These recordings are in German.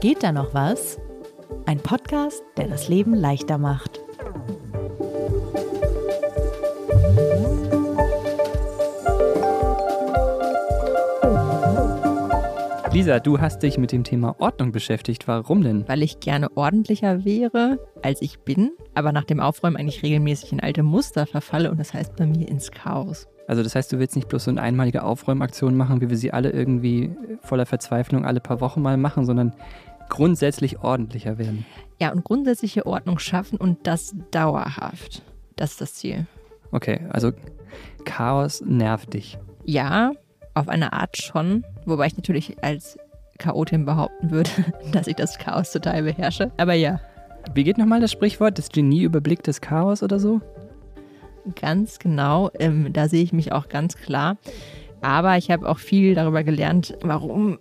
Geht da noch was? Ein Podcast, der das Leben leichter macht. Lisa, du hast dich mit dem Thema Ordnung beschäftigt. Warum denn? Weil ich gerne ordentlicher wäre, als ich bin, aber nach dem Aufräumen eigentlich regelmäßig in alte Muster verfalle und das heißt bei mir ins Chaos. Also das heißt, du willst nicht bloß so eine einmalige Aufräumaktion machen, wie wir sie alle irgendwie voller Verzweiflung alle paar Wochen mal machen, sondern grundsätzlich ordentlicher werden. Ja, und grundsätzliche Ordnung schaffen und das dauerhaft. Das ist das Ziel. Okay, also Chaos nervt dich. Ja, auf eine Art schon, wobei ich natürlich als Chaotin behaupten würde, dass ich das Chaos total beherrsche. Aber ja. Wie geht nochmal das Sprichwort? Das Genie überblickt das Chaos oder so? Ganz genau. Ähm, da sehe ich mich auch ganz klar. Aber ich habe auch viel darüber gelernt, warum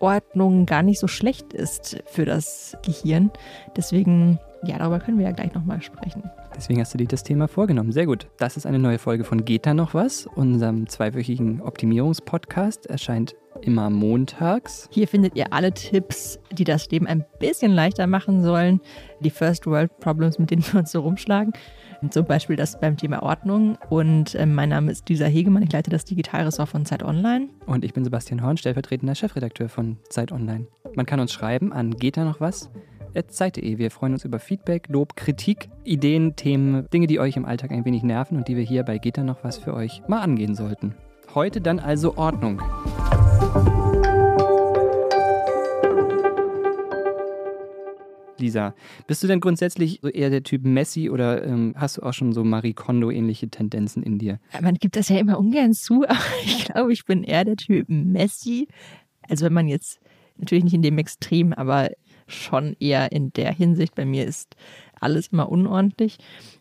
Ordnung gar nicht so schlecht ist für das Gehirn. Deswegen, ja, darüber können wir ja gleich nochmal sprechen. Deswegen hast du dir das Thema vorgenommen. Sehr gut. Das ist eine neue Folge von Geht da noch was? Unserem zweiwöchigen Optimierungspodcast. Erscheint immer montags. Hier findet ihr alle Tipps, die das Leben ein bisschen leichter machen sollen. Die First World Problems, mit denen wir uns so rumschlagen. Zum Beispiel das beim Thema Ordnung. Und äh, mein Name ist Lisa Hegemann. Ich leite das Digitalressort von Zeit Online. Und ich bin Sebastian Horn, stellvertretender Chefredakteur von Zeit Online. Man kann uns schreiben an geht da noch was? zeit.de. Wir freuen uns über Feedback, Lob, Kritik, Ideen, Themen, Dinge, die euch im Alltag ein wenig nerven und die wir hier bei Geht noch was für euch mal angehen sollten. Heute dann also Ordnung. Lisa, bist du denn grundsätzlich so eher der Typ Messi oder ähm, hast du auch schon so Marie Kondo-ähnliche Tendenzen in dir? Man gibt das ja immer ungern zu, aber ich glaube, ich bin eher der Typ Messi. Also wenn man jetzt natürlich nicht in dem Extrem, aber schon eher in der Hinsicht. Bei mir ist alles immer unordentlich.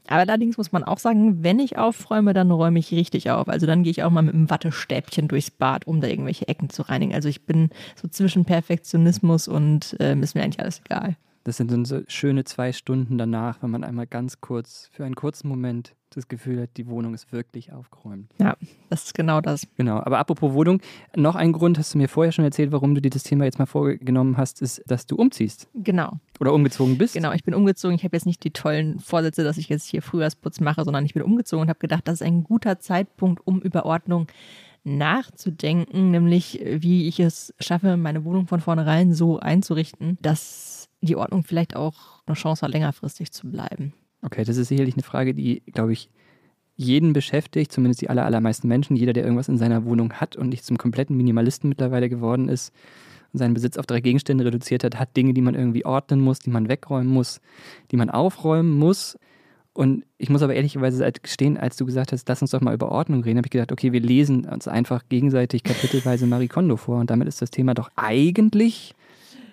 Aber allerdings muss man auch sagen, wenn ich aufräume, dann räume ich richtig auf. Also dann gehe ich auch mal mit einem Wattestäbchen durchs Bad, um da irgendwelche Ecken zu reinigen. Also ich bin so zwischen Perfektionismus und äh, ist mir eigentlich alles egal. Das sind dann so schöne zwei Stunden danach, wenn man einmal ganz kurz, für einen kurzen Moment das Gefühl hat, die Wohnung ist wirklich aufgeräumt. Ja, das ist genau das. Genau, aber apropos Wohnung, noch ein Grund, hast du mir vorher schon erzählt, warum du dir das Thema jetzt mal vorgenommen hast, ist, dass du umziehst. Genau. Oder umgezogen bist. Genau, ich bin umgezogen. Ich habe jetzt nicht die tollen Vorsätze, dass ich jetzt hier Frühjahrsputz mache, sondern ich bin umgezogen und habe gedacht, das ist ein guter Zeitpunkt, um über Ordnung nachzudenken, nämlich wie ich es schaffe, meine Wohnung von vornherein so einzurichten, dass die Ordnung vielleicht auch eine Chance hat, längerfristig zu bleiben. Okay, das ist sicherlich eine Frage, die, glaube ich, jeden beschäftigt, zumindest die aller, allermeisten Menschen. Jeder, der irgendwas in seiner Wohnung hat und nicht zum kompletten Minimalisten mittlerweile geworden ist und seinen Besitz auf drei Gegenstände reduziert hat, hat Dinge, die man irgendwie ordnen muss, die man wegräumen muss, die man aufräumen muss. Und ich muss aber ehrlicherweise gestehen, als du gesagt hast, lass uns doch mal über Ordnung reden, habe ich gedacht, okay, wir lesen uns einfach gegenseitig kapitelweise Marie Kondo vor und damit ist das Thema doch eigentlich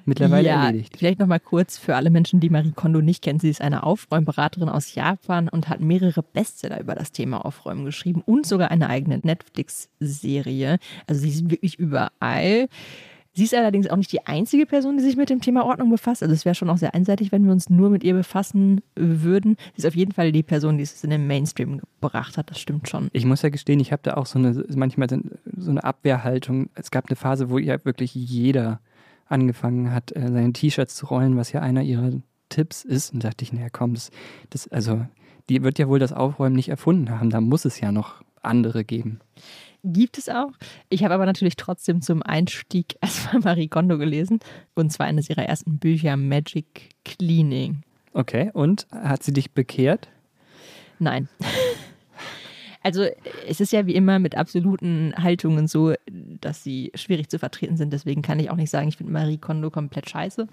mittlerweile ja, erledigt. Vielleicht nochmal kurz für alle Menschen, die Marie Kondo nicht kennen. Sie ist eine Aufräumberaterin aus Japan und hat mehrere Bestseller über das Thema Aufräumen geschrieben und sogar eine eigene Netflix-Serie. Also sie ist wirklich überall. Sie ist allerdings auch nicht die einzige Person, die sich mit dem Thema Ordnung befasst. Also es wäre schon auch sehr einseitig, wenn wir uns nur mit ihr befassen würden. Sie ist auf jeden Fall die Person, die es in den Mainstream gebracht hat. Das stimmt schon. Ich muss ja gestehen, ich habe da auch so eine manchmal so eine Abwehrhaltung. Es gab eine Phase, wo ja wirklich jeder angefangen hat, äh, seine T-Shirts zu rollen, was ja einer ihrer Tipps ist. Und dachte ich, naja, komm, das, das, also, die wird ja wohl das Aufräumen nicht erfunden haben. Da muss es ja noch andere geben. Gibt es auch. Ich habe aber natürlich trotzdem zum Einstieg erstmal Marie Kondo gelesen. Und zwar eines ihrer ersten Bücher, Magic Cleaning. Okay, und hat sie dich bekehrt? Nein. Also es ist ja wie immer mit absoluten Haltungen so, dass sie schwierig zu vertreten sind. Deswegen kann ich auch nicht sagen, ich finde Marie Kondo komplett scheiße.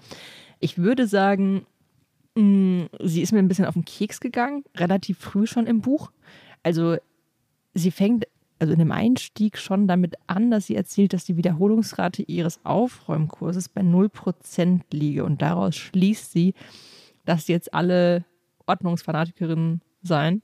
Ich würde sagen, mm, sie ist mir ein bisschen auf den Keks gegangen, relativ früh schon im Buch. Also sie fängt also in dem Einstieg schon damit an, dass sie erzählt, dass die Wiederholungsrate ihres Aufräumkurses bei 0% liege. Und daraus schließt sie, dass jetzt alle Ordnungsfanatikerinnen seien.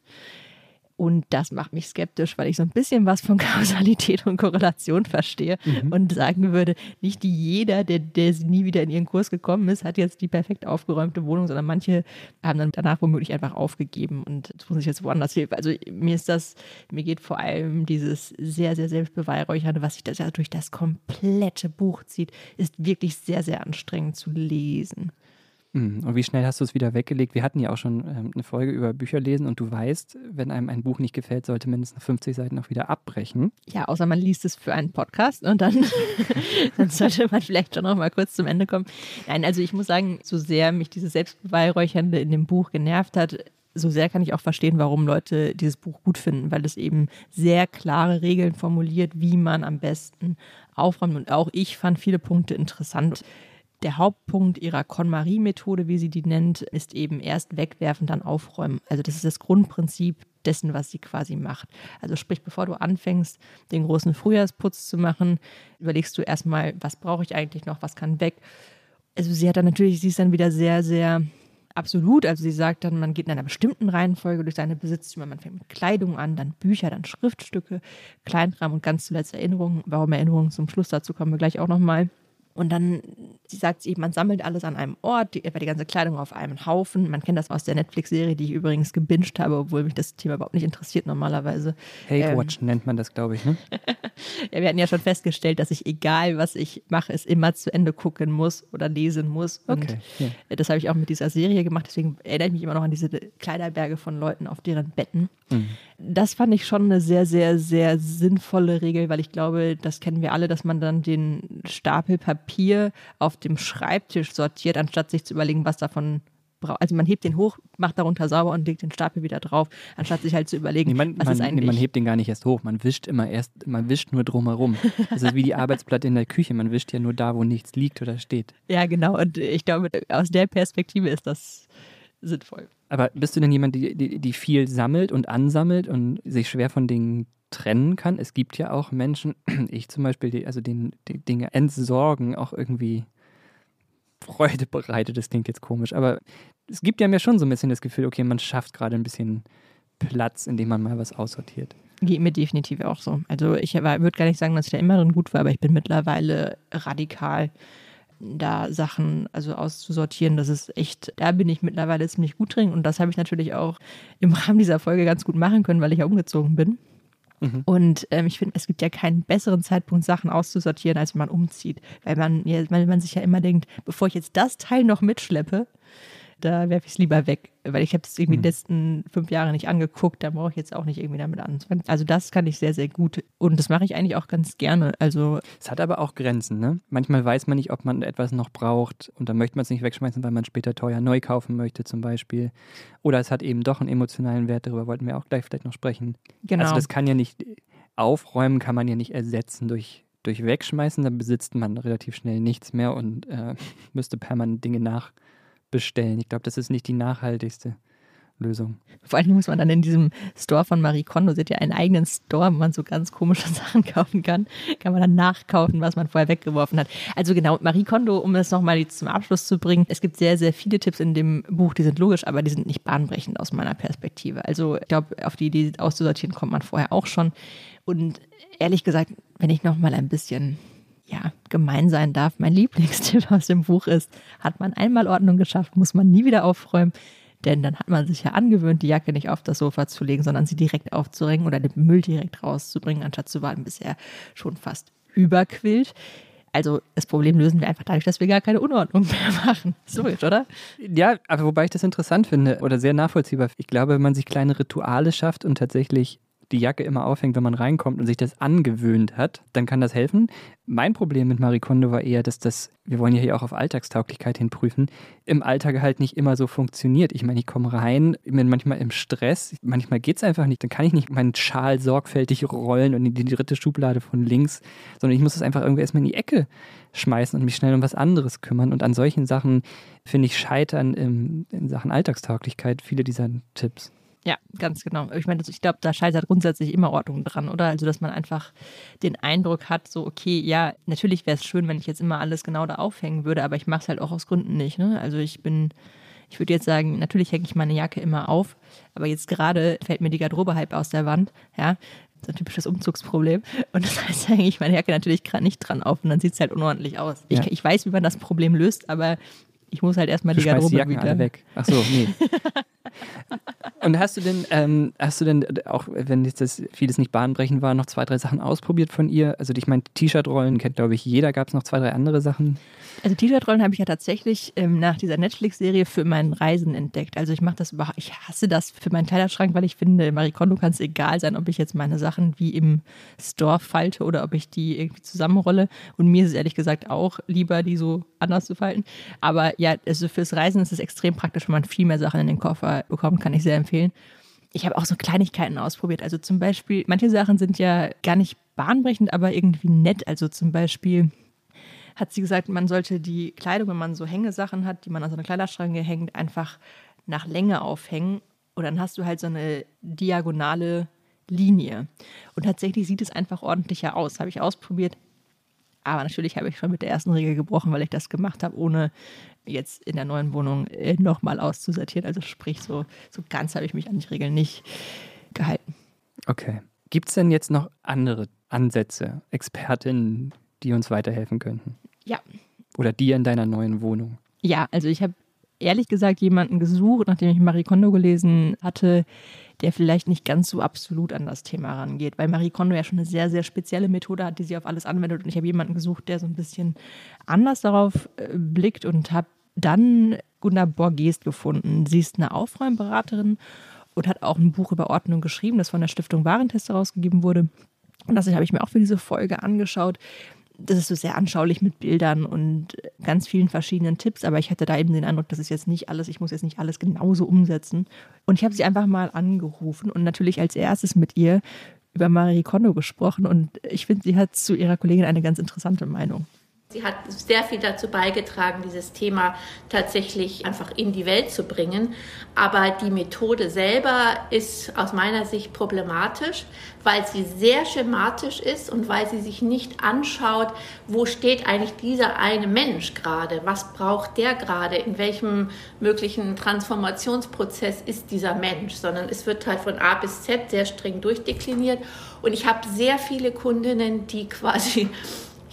Und das macht mich skeptisch, weil ich so ein bisschen was von Kausalität und Korrelation verstehe mhm. und sagen würde, nicht jeder, der, der nie wieder in ihren Kurs gekommen ist, hat jetzt die perfekt aufgeräumte Wohnung, sondern manche haben dann danach womöglich einfach aufgegeben und tun sich jetzt woanders Hilfe. Also mir ist das, mir geht vor allem dieses sehr, sehr selbstbeweihräuchernde, was sich das ja durch das komplette Buch zieht, ist wirklich sehr, sehr anstrengend zu lesen. Hm, und wie schnell hast du es wieder weggelegt? Wir hatten ja auch schon ähm, eine Folge über Bücher lesen und du weißt, wenn einem ein Buch nicht gefällt, sollte mindestens 50 Seiten auch wieder abbrechen. Ja, außer man liest es für einen Podcast und dann, dann sollte man vielleicht schon noch mal kurz zum Ende kommen. Nein, also ich muss sagen, so sehr mich dieses Selbstbeweihräuchernde in dem Buch genervt hat, so sehr kann ich auch verstehen, warum Leute dieses Buch gut finden, weil es eben sehr klare Regeln formuliert, wie man am besten aufräumt. Und auch ich fand viele Punkte interessant. Der Hauptpunkt ihrer KonMari-Methode, wie sie die nennt, ist eben erst wegwerfen, dann aufräumen. Also das ist das Grundprinzip dessen, was sie quasi macht. Also sprich, bevor du anfängst, den großen Frühjahrsputz zu machen, überlegst du erstmal, was brauche ich eigentlich noch, was kann weg. Also sie hat dann natürlich, sie ist dann wieder sehr, sehr absolut. Also sie sagt dann, man geht in einer bestimmten Reihenfolge durch seine Besitztümer. Man fängt mit Kleidung an, dann Bücher, dann Schriftstücke, Kleinkram und ganz zuletzt Erinnerungen. Warum Erinnerungen zum Schluss, dazu kommen wir gleich auch nochmal. Und dann, sie sagt eben, man sammelt alles an einem Ort, die, etwa die ganze Kleidung auf einem Haufen. Man kennt das aus der Netflix-Serie, die ich übrigens gebinged habe, obwohl mich das Thema überhaupt nicht interessiert normalerweise. Hate ähm, Watch nennt man das, glaube ich, ne? ja, wir hatten ja schon festgestellt, dass ich, egal was ich mache, es immer zu Ende gucken muss oder lesen muss. Und okay, ja. das habe ich auch mit dieser Serie gemacht. Deswegen erinnere ich mich immer noch an diese Kleiderberge von Leuten auf deren Betten. Mhm. Das fand ich schon eine sehr, sehr, sehr sinnvolle Regel, weil ich glaube, das kennen wir alle, dass man dann den Stapel Papier auf dem Schreibtisch sortiert, anstatt sich zu überlegen, was davon braucht. Also man hebt den hoch, macht darunter sauber und legt den Stapel wieder drauf, anstatt sich halt zu überlegen, nee, man, was man, ist eigentlich. Nee, man hebt den gar nicht erst hoch, man wischt immer erst, man wischt nur drumherum. Das ist wie die Arbeitsplatte in der Küche, man wischt ja nur da, wo nichts liegt oder steht. Ja, genau. Und ich glaube, aus der Perspektive ist das sinnvoll. Aber bist du denn jemand, die, die, die viel sammelt und ansammelt und sich schwer von Dingen trennen kann? Es gibt ja auch Menschen, ich zum Beispiel, die also den, die Dinge entsorgen auch irgendwie Freude bereitet. Das klingt jetzt komisch, aber es gibt ja mir schon so ein bisschen das Gefühl, okay, man schafft gerade ein bisschen Platz, indem man mal was aussortiert. Geht mir definitiv auch so. Also ich würde gar nicht sagen, dass ich da immer drin gut war, aber ich bin mittlerweile radikal da Sachen also auszusortieren. Das ist echt, da bin ich mittlerweile ziemlich gut drin und das habe ich natürlich auch im Rahmen dieser Folge ganz gut machen können, weil ich ja umgezogen bin. Mhm. Und ähm, ich finde, es gibt ja keinen besseren Zeitpunkt, Sachen auszusortieren, als wenn man umzieht. Weil man, ja, weil man sich ja immer denkt, bevor ich jetzt das Teil noch mitschleppe, da werfe ich es lieber weg, weil ich habe es irgendwie mhm. die letzten fünf Jahre nicht angeguckt, da brauche ich jetzt auch nicht irgendwie damit anzufangen. Also das kann ich sehr, sehr gut und das mache ich eigentlich auch ganz gerne. Also es hat aber auch Grenzen, ne? Manchmal weiß man nicht, ob man etwas noch braucht und dann möchte man es nicht wegschmeißen, weil man später teuer neu kaufen möchte zum Beispiel. Oder es hat eben doch einen emotionalen Wert, darüber wollten wir auch gleich vielleicht noch sprechen. Genau. Also das kann ja nicht, aufräumen kann man ja nicht ersetzen durch durch Wegschmeißen, dann besitzt man relativ schnell nichts mehr und äh, müsste permanent Dinge nach bestellen. Ich glaube, das ist nicht die nachhaltigste Lösung. Vor allem muss man dann in diesem Store von Marie Kondo, sie hat ja einen eigenen Store, wo man so ganz komische Sachen kaufen kann, kann man dann nachkaufen, was man vorher weggeworfen hat. Also genau, Marie Kondo, um es nochmal zum Abschluss zu bringen, es gibt sehr, sehr viele Tipps in dem Buch, die sind logisch, aber die sind nicht bahnbrechend aus meiner Perspektive. Also ich glaube, auf die Idee auszusortieren kommt man vorher auch schon. Und ehrlich gesagt, wenn ich nochmal ein bisschen ja, gemein sein darf. Mein Lieblingstipp aus dem Buch ist, hat man einmal Ordnung geschafft, muss man nie wieder aufräumen. Denn dann hat man sich ja angewöhnt, die Jacke nicht auf das Sofa zu legen, sondern sie direkt aufzuringen oder den Müll direkt rauszubringen, anstatt zu warten, bis er schon fast überquillt. Also das Problem lösen wir einfach dadurch, dass wir gar keine Unordnung mehr machen. So logisch, oder? Ja, aber wobei ich das interessant finde oder sehr nachvollziehbar. Ich glaube, wenn man sich kleine Rituale schafft und tatsächlich die Jacke immer aufhängt, wenn man reinkommt und sich das angewöhnt hat, dann kann das helfen. Mein Problem mit Marie Kondo war eher, dass das, wir wollen ja hier auch auf Alltagstauglichkeit hinprüfen, im Alltag halt nicht immer so funktioniert. Ich meine, ich komme rein, bin manchmal im Stress, manchmal geht es einfach nicht. Dann kann ich nicht meinen Schal sorgfältig rollen und in die dritte Schublade von links, sondern ich muss es einfach irgendwie erstmal in die Ecke schmeißen und mich schnell um was anderes kümmern. Und an solchen Sachen, finde ich, scheitern in, in Sachen Alltagstauglichkeit viele dieser Tipps. Ja, ganz genau. Ich meine, ich glaube, da scheitert grundsätzlich immer Ordnung dran, oder? Also, dass man einfach den Eindruck hat, so, okay, ja, natürlich wäre es schön, wenn ich jetzt immer alles genau da aufhängen würde, aber ich mache es halt auch aus Gründen nicht. Ne? Also, ich bin Ich würde jetzt sagen, natürlich hänge ich meine Jacke immer auf, aber jetzt gerade fällt mir die Garderobe halb aus der Wand. Ja, so ein typisches Umzugsproblem. Und das heißt, hänge ich meine Jacke natürlich gerade nicht dran auf und dann sieht es halt unordentlich aus. Ja. Ich, ich weiß, wie man das Problem löst, aber ich muss halt erstmal die Garderobe die Jacken wieder. alle weg. Ach so, nee. Und hast du denn, ähm, hast du denn, auch wenn jetzt das vieles nicht bahnbrechend war, noch zwei, drei Sachen ausprobiert von ihr? Also ich meine, T-Shirt-Rollen kennt, glaube ich, jeder. Gab es noch zwei, drei andere Sachen? Also T-Shirt-Rollen habe ich ja tatsächlich ähm, nach dieser Netflix-Serie für meinen Reisen entdeckt. Also ich mache das überhaupt, ich hasse das für meinen Kleiderschrank, weil ich finde, Marie Kondo kann es egal sein, ob ich jetzt meine Sachen wie im Store falte oder ob ich die irgendwie zusammenrolle. Und mir ist es ehrlich gesagt auch lieber, die so anders zu falten. Aber ja, also fürs Reisen ist es extrem praktisch, wenn man viel mehr Sachen in den Koffer bekommt, kann ich sehr empfehlen. Ich habe auch so Kleinigkeiten ausprobiert. Also zum Beispiel, manche Sachen sind ja gar nicht bahnbrechend, aber irgendwie nett. Also zum Beispiel hat sie gesagt, man sollte die Kleidung, wenn man so Hängesachen hat, die man an so eine Kleiderschranke hängt, einfach nach Länge aufhängen. Und dann hast du halt so eine diagonale Linie. Und tatsächlich sieht es einfach ordentlicher aus. Habe ich ausprobiert. Aber natürlich habe ich schon mit der ersten Regel gebrochen, weil ich das gemacht habe, ohne jetzt in der neuen Wohnung äh, nochmal auszusortieren. Also sprich, so, so ganz habe ich mich an die Regeln nicht gehalten. Okay. Gibt es denn jetzt noch andere Ansätze, Expertinnen, die uns weiterhelfen könnten? Ja. Oder dir in deiner neuen Wohnung? Ja, also ich habe ehrlich gesagt jemanden gesucht, nachdem ich Marie Kondo gelesen hatte, der vielleicht nicht ganz so absolut an das Thema rangeht, weil Marie Kondo ja schon eine sehr, sehr spezielle Methode hat, die sie auf alles anwendet. Und ich habe jemanden gesucht, der so ein bisschen anders darauf äh, blickt und habe dann Gunda Borgest gefunden. Sie ist eine Aufräumberaterin und hat auch ein Buch über Ordnung geschrieben, das von der Stiftung Warentest herausgegeben wurde. Und das habe ich mir auch für diese Folge angeschaut das ist so sehr anschaulich mit Bildern und ganz vielen verschiedenen Tipps, aber ich hatte da eben den Eindruck, das ist jetzt nicht alles, ich muss jetzt nicht alles genauso umsetzen. Und ich habe sie einfach mal angerufen und natürlich als erstes mit ihr über Marie Kondo gesprochen und ich finde, sie hat zu ihrer Kollegin eine ganz interessante Meinung. Sie hat sehr viel dazu beigetragen, dieses Thema tatsächlich einfach in die Welt zu bringen. Aber die Methode selber ist aus meiner Sicht problematisch, weil sie sehr schematisch ist und weil sie sich nicht anschaut, wo steht eigentlich dieser eine Mensch gerade, was braucht der gerade, in welchem möglichen Transformationsprozess ist dieser Mensch, sondern es wird halt von A bis Z sehr streng durchdekliniert. Und ich habe sehr viele Kundinnen, die quasi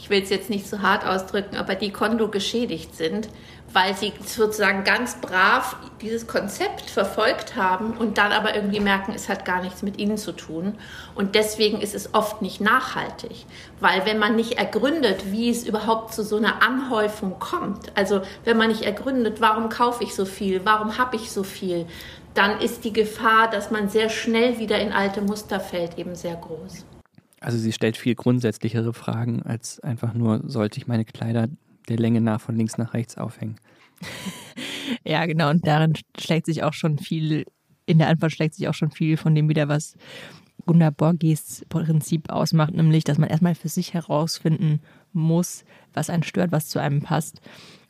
ich will es jetzt nicht so hart ausdrücken, aber die Kondo geschädigt sind, weil sie sozusagen ganz brav dieses Konzept verfolgt haben und dann aber irgendwie merken, es hat gar nichts mit ihnen zu tun. Und deswegen ist es oft nicht nachhaltig, weil wenn man nicht ergründet, wie es überhaupt zu so einer Anhäufung kommt, also wenn man nicht ergründet, warum kaufe ich so viel, warum habe ich so viel, dann ist die Gefahr, dass man sehr schnell wieder in alte Muster fällt, eben sehr groß. Also sie stellt viel grundsätzlichere Fragen als einfach nur, sollte ich meine Kleider der Länge nach von links nach rechts aufhängen. ja, genau. Und darin schlägt sich auch schon viel, in der Antwort schlägt sich auch schon viel von dem wieder, was Gunnar Borges Prinzip ausmacht, nämlich, dass man erstmal für sich herausfinden muss, was einen stört, was zu einem passt.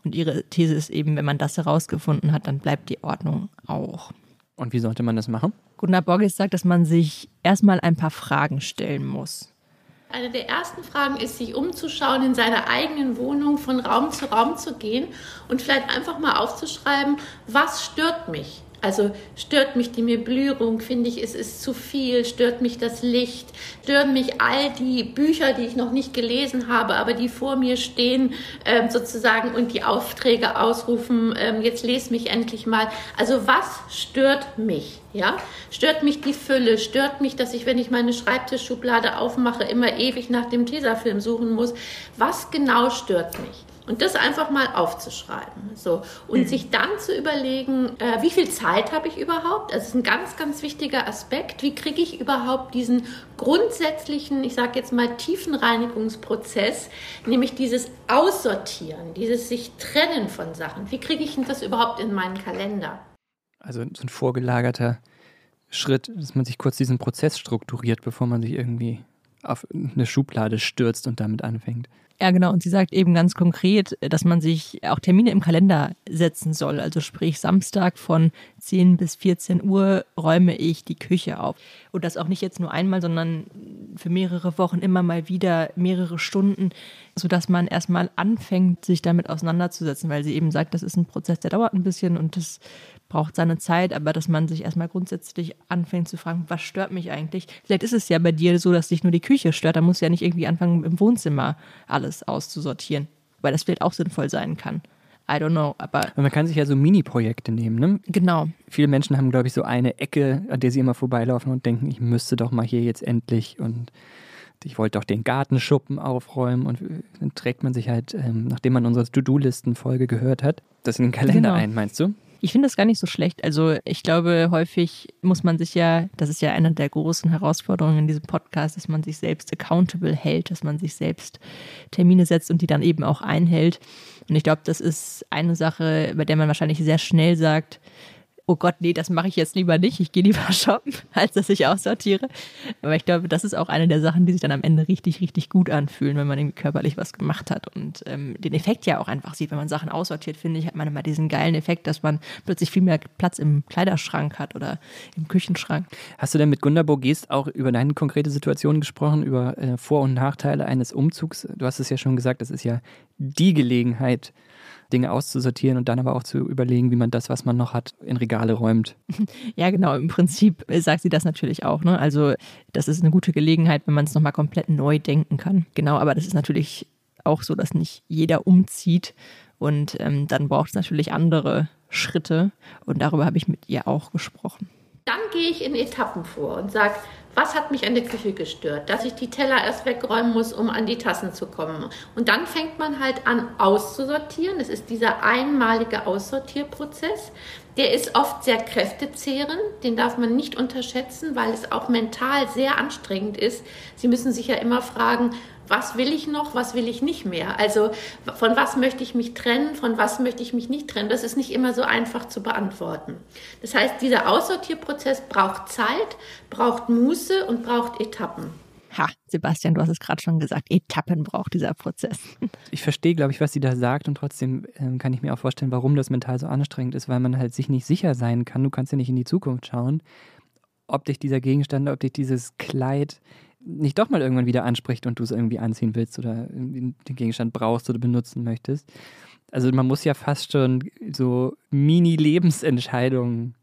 Und ihre These ist eben, wenn man das herausgefunden hat, dann bleibt die Ordnung auch. Und wie sollte man das machen? Gunnar Borges sagt, dass man sich erstmal ein paar Fragen stellen muss. Eine der ersten Fragen ist, sich umzuschauen, in seiner eigenen Wohnung von Raum zu Raum zu gehen und vielleicht einfach mal aufzuschreiben, was stört mich? Also stört mich die Möblierung, finde ich, es ist zu viel, stört mich das Licht, stören mich all die Bücher, die ich noch nicht gelesen habe, aber die vor mir stehen ähm, sozusagen und die Aufträge ausrufen, ähm, jetzt lese mich endlich mal. Also was stört mich? Ja, stört mich die Fülle, stört mich, dass ich, wenn ich meine Schreibtischschublade aufmache, immer ewig nach dem Tesafilm suchen muss. Was genau stört mich? Und das einfach mal aufzuschreiben. So. Und mhm. sich dann zu überlegen, äh, wie viel Zeit habe ich überhaupt? Das ist ein ganz, ganz wichtiger Aspekt. Wie kriege ich überhaupt diesen grundsätzlichen, ich sage jetzt mal, Tiefenreinigungsprozess, nämlich dieses Aussortieren, dieses sich trennen von Sachen. Wie kriege ich das überhaupt in meinen Kalender? Also so ein vorgelagerter Schritt, dass man sich kurz diesen Prozess strukturiert, bevor man sich irgendwie auf eine Schublade stürzt und damit anfängt. Ja, genau. Und sie sagt eben ganz konkret, dass man sich auch Termine im Kalender setzen soll. Also sprich, Samstag von 10 bis 14 Uhr räume ich die Küche auf. Und das auch nicht jetzt nur einmal, sondern für mehrere Wochen immer mal wieder mehrere Stunden, sodass man erstmal anfängt, sich damit auseinanderzusetzen, weil sie eben sagt, das ist ein Prozess, der dauert ein bisschen und das braucht seine Zeit, aber dass man sich erstmal grundsätzlich anfängt zu fragen, was stört mich eigentlich? Vielleicht ist es ja bei dir so, dass dich nur die Küche stört, da musst du ja nicht irgendwie anfangen, im Wohnzimmer alles auszusortieren, weil das vielleicht auch sinnvoll sein kann. I don't know, aber. Und man kann sich ja so Mini-Projekte nehmen, ne? Genau. Viele Menschen haben, glaube ich, so eine Ecke, an der sie immer vorbeilaufen und denken, ich müsste doch mal hier jetzt endlich und ich wollte doch den Gartenschuppen aufräumen und dann trägt man sich halt, ähm, nachdem man unsere To-Do-Listen-Folge gehört hat, das in den Kalender Genau. ein, meinst du? Ich finde das gar nicht so schlecht. Also ich glaube, häufig muss man sich ja, das ist ja eine der großen Herausforderungen in diesem Podcast, dass man sich selbst accountable hält, dass man sich selbst Termine setzt und die dann eben auch einhält. Und ich glaube, das ist eine Sache, bei der man wahrscheinlich sehr schnell sagt, oh Gott, nee, das mache ich jetzt lieber nicht, ich gehe lieber shoppen, als dass ich aussortiere. Aber ich glaube, das ist auch eine der Sachen, die sich dann am Ende richtig, richtig gut anfühlen, wenn man irgendwie körperlich was gemacht hat und ähm, den Effekt ja auch einfach sieht, wenn man Sachen aussortiert, finde ich, hat man immer diesen geilen Effekt, dass man plötzlich viel mehr Platz im Kleiderschrank hat oder im Küchenschrank. Hast du denn mit Gunda Burgest auch über deine konkrete Situation gesprochen, über äh, Vor- und Nachteile eines Umzugs? Du hast es ja schon gesagt, das ist ja die Gelegenheit, Dinge auszusortieren und dann aber auch zu überlegen, wie man das, was man noch hat, in Regale räumt. Ja, genau. Im Prinzip äh, sagt sie das natürlich auch. Ne? Also das ist eine gute Gelegenheit, wenn man es nochmal komplett neu denken kann. Genau, aber das ist natürlich auch so, dass nicht jeder umzieht und ähm, dann braucht es natürlich andere Schritte und darüber habe ich mit ihr auch gesprochen. Dann gehe ich in Etappen vor und sage, was hat mich an der Küche gestört? Dass ich die Teller erst wegräumen muss, um an die Tassen zu kommen. Und dann fängt man halt an auszusortieren. Das ist dieser einmalige Aussortierprozess. Der ist oft sehr kräftezehrend, den darf man nicht unterschätzen, weil es auch mental sehr anstrengend ist. Sie müssen sich ja immer fragen, was will ich noch, was will ich nicht mehr? Also von was möchte ich mich trennen, von was möchte ich mich nicht trennen? Das ist nicht immer so einfach zu beantworten. Das heißt, dieser Aussortierprozess braucht Zeit, braucht Muße und braucht Etappen. Ha, Sebastian, du hast es gerade schon gesagt, Etappen braucht dieser Prozess. Ich verstehe, glaube ich, was sie da sagt und trotzdem ähm, kann ich mir auch vorstellen, warum das mental so anstrengend ist, weil man halt sich nicht sicher sein kann. Du kannst ja nicht in die Zukunft schauen, ob dich dieser Gegenstand, ob dich dieses Kleid nicht doch mal irgendwann wieder anspricht und du es irgendwie anziehen willst oder den Gegenstand brauchst oder benutzen möchtest. Also man muss ja fast schon so Mini-Lebensentscheidungen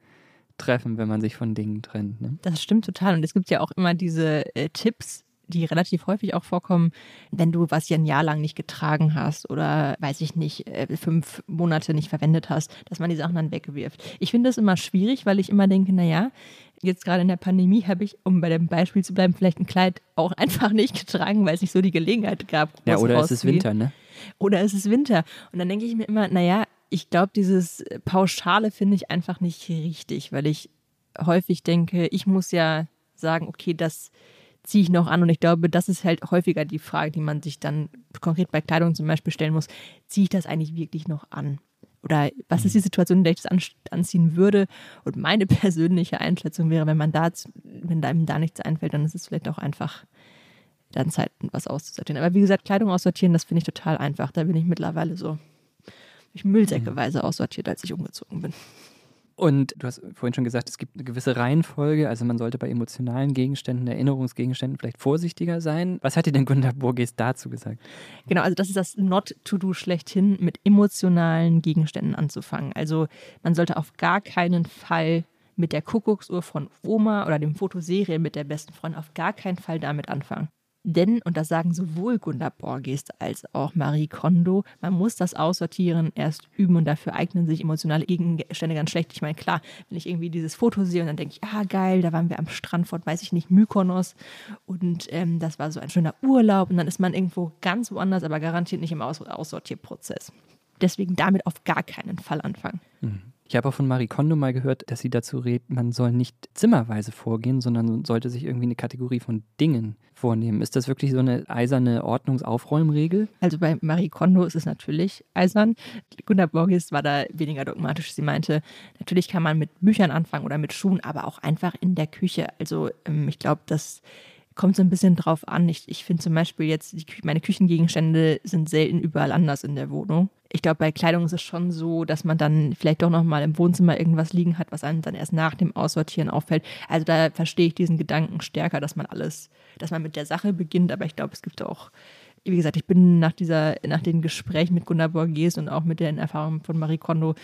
treffen, wenn man sich von Dingen trennt. Ne? Das stimmt total. Und es gibt ja auch immer diese äh, Tipps, die relativ häufig auch vorkommen, wenn du was ja ein Jahr lang nicht getragen hast oder, weiß ich nicht, äh, fünf Monate nicht verwendet hast, dass man die Sachen dann wegwirft. Ich finde das immer schwierig, weil ich immer denke, naja, jetzt gerade in der Pandemie habe ich, um bei dem Beispiel zu bleiben, vielleicht ein Kleid auch einfach nicht getragen, weil es nicht so die Gelegenheit gab. Ja, oder es ist rauszugehen. Winter, ne? Oder es ist Winter. Und dann denke ich mir immer, naja, ich glaube, dieses Pauschale finde ich einfach nicht richtig, weil ich häufig denke, ich muss ja sagen, okay, das ziehe ich noch an. Und ich glaube, das ist halt häufiger die Frage, die man sich dann konkret bei Kleidung zum Beispiel stellen muss. Ziehe ich das eigentlich wirklich noch an? Oder was ist die Situation, in der ich das an, anziehen würde? Und meine persönliche Einschätzung wäre, wenn man da, wenn einem da nichts einfällt, dann ist es vielleicht auch einfach dann Zeit, was auszusortieren. Aber wie gesagt, Kleidung aussortieren, das finde ich total einfach. Da bin ich mittlerweile so ich müllsäckeweise aussortiert, als ich umgezogen bin. Und du hast vorhin schon gesagt, es gibt eine gewisse Reihenfolge. Also man sollte bei emotionalen Gegenständen, Erinnerungsgegenständen vielleicht vorsichtiger sein. Was hat dir denn Gunda Burgess dazu gesagt? Genau, also das ist das Not-to-Do schlechthin, mit emotionalen Gegenständen anzufangen. Also man sollte auf gar keinen Fall mit der Kuckucksuhr von Oma oder dem Fotoserie mit der besten Freundin auf gar keinen Fall damit anfangen. Denn, und das sagen sowohl Gunda Borges als auch Marie Kondo, man muss das Aussortieren erst üben und dafür eignen sich emotionale Gegenstände ganz schlecht. Ich meine, klar, wenn ich irgendwie dieses Foto sehe und dann denke ich, ah geil, da waren wir am Strand von, weiß ich nicht, Mykonos und ähm, das war so ein schöner Urlaub und dann ist man irgendwo ganz woanders, aber garantiert nicht im Aus Aussortierprozess. Deswegen damit auf gar keinen Fall anfangen. Mhm. Ich habe auch von Marie Kondo mal gehört, dass sie dazu rät, man soll nicht zimmerweise vorgehen, sondern sollte sich irgendwie eine Kategorie von Dingen vornehmen. Ist das wirklich so eine eiserne Ordnungsaufräumregel? Also bei Marie Kondo ist es natürlich eisern. Gunnar Borges war da weniger dogmatisch. Sie meinte, natürlich kann man mit Büchern anfangen oder mit Schuhen, aber auch einfach in der Küche. Also ähm, ich glaube, das kommt so ein bisschen drauf an. Ich, ich finde zum Beispiel jetzt, die, meine Küchengegenstände sind selten überall anders in der Wohnung. Ich glaube, bei Kleidung ist es schon so, dass man dann vielleicht doch nochmal im Wohnzimmer irgendwas liegen hat, was einem dann erst nach dem Aussortieren auffällt. Also da verstehe ich diesen Gedanken stärker, dass man alles, dass man mit der Sache beginnt. Aber ich glaube, es gibt auch wie gesagt, ich bin nach dieser, nach den Gesprächen mit Gunnar Borges und auch mit den Erfahrungen von Marie Kondo,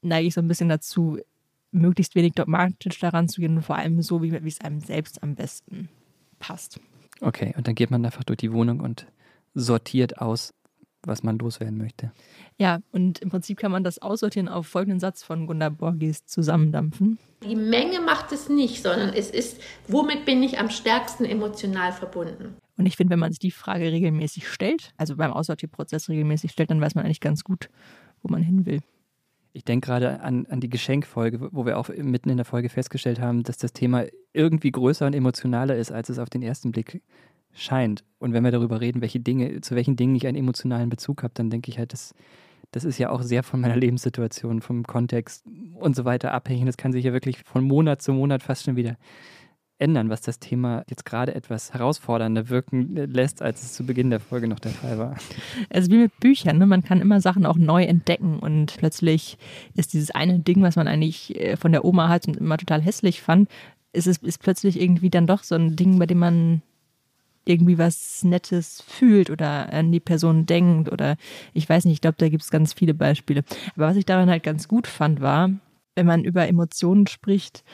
neige ich so ein bisschen dazu, möglichst wenig dogmatisch daran zu gehen und vor allem so, wie, wie es einem selbst am besten passt. Okay, und dann geht man einfach durch die Wohnung und sortiert aus, was man loswerden möchte. Ja, und im Prinzip kann man das aussortieren auf folgenden Satz von Gunnar Borges zusammendampfen. Die Menge macht es nicht, sondern es ist, womit bin ich am stärksten emotional verbunden? Und ich finde, wenn man sich die Frage regelmäßig stellt, also beim Aussortierprozess regelmäßig stellt, dann weiß man eigentlich ganz gut, wo man hin will. Ich denke gerade an, an die Geschenkfolge, wo wir auch mitten in der Folge festgestellt haben, dass das Thema irgendwie größer und emotionaler ist, als es auf den ersten Blick scheint. Und wenn wir darüber reden, welche Dinge, zu welchen Dingen ich einen emotionalen Bezug habe, dann denke ich halt, das, das ist ja auch sehr von meiner Lebenssituation, vom Kontext und so weiter abhängig. Das kann sich ja wirklich von Monat zu Monat fast schon wieder ändern, was das Thema jetzt gerade etwas herausfordernder wirken lässt, als es zu Beginn der Folge noch der Fall war. Also wie mit Büchern, ne? man kann immer Sachen auch neu entdecken und plötzlich ist dieses eine Ding, was man eigentlich äh, von der Oma hat und immer total hässlich fand, ist es ist plötzlich irgendwie dann doch so ein Ding, bei dem man irgendwie was Nettes fühlt oder an die Person denkt oder ich weiß nicht, ich glaube, da gibt es ganz viele Beispiele. Aber was ich daran halt ganz gut fand, war, wenn man über Emotionen spricht,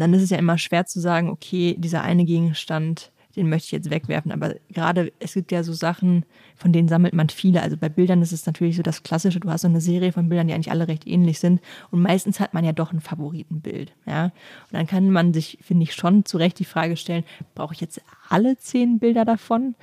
dann ist es ja immer schwer zu sagen, okay, dieser eine Gegenstand, den möchte ich jetzt wegwerfen. Aber gerade, es gibt ja so Sachen, von denen sammelt man viele. Also bei Bildern ist es natürlich so das Klassische, du hast so eine Serie von Bildern, die eigentlich alle recht ähnlich sind. Und meistens hat man ja doch ein Favoritenbild. Ja? Und dann kann man sich, finde ich, schon zu Recht die Frage stellen, brauche ich jetzt alle zehn Bilder davon?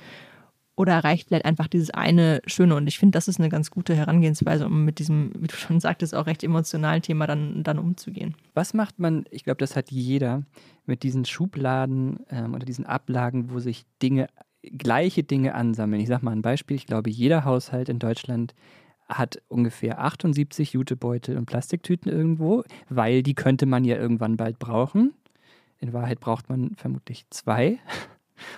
Oder reicht vielleicht einfach dieses eine Schöne? Und ich finde, das ist eine ganz gute Herangehensweise, um mit diesem, wie du schon sagtest, auch recht emotionalen Thema dann, dann umzugehen. Was macht man, ich glaube, das hat jeder, mit diesen Schubladen ähm, oder diesen Ablagen, wo sich Dinge, gleiche Dinge ansammeln? Ich sage mal ein Beispiel. Ich glaube, jeder Haushalt in Deutschland hat ungefähr 78 Jutebeutel und Plastiktüten irgendwo, weil die könnte man ja irgendwann bald brauchen. In Wahrheit braucht man vermutlich zwei.